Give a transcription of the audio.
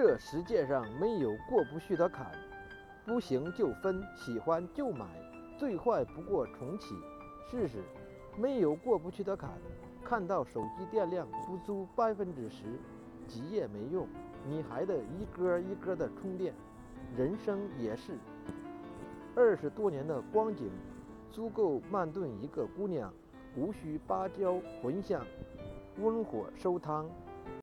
这世界上没有过不去的坎，不行就分，喜欢就买，最坏不过重启。试试，没有过不去的坎。看到手机电量不足百分之十，几夜没用，你还得一格一格的充电。人生也是，二十多年的光景，足够慢炖一个姑娘。无需芭蕉混香，温火收汤。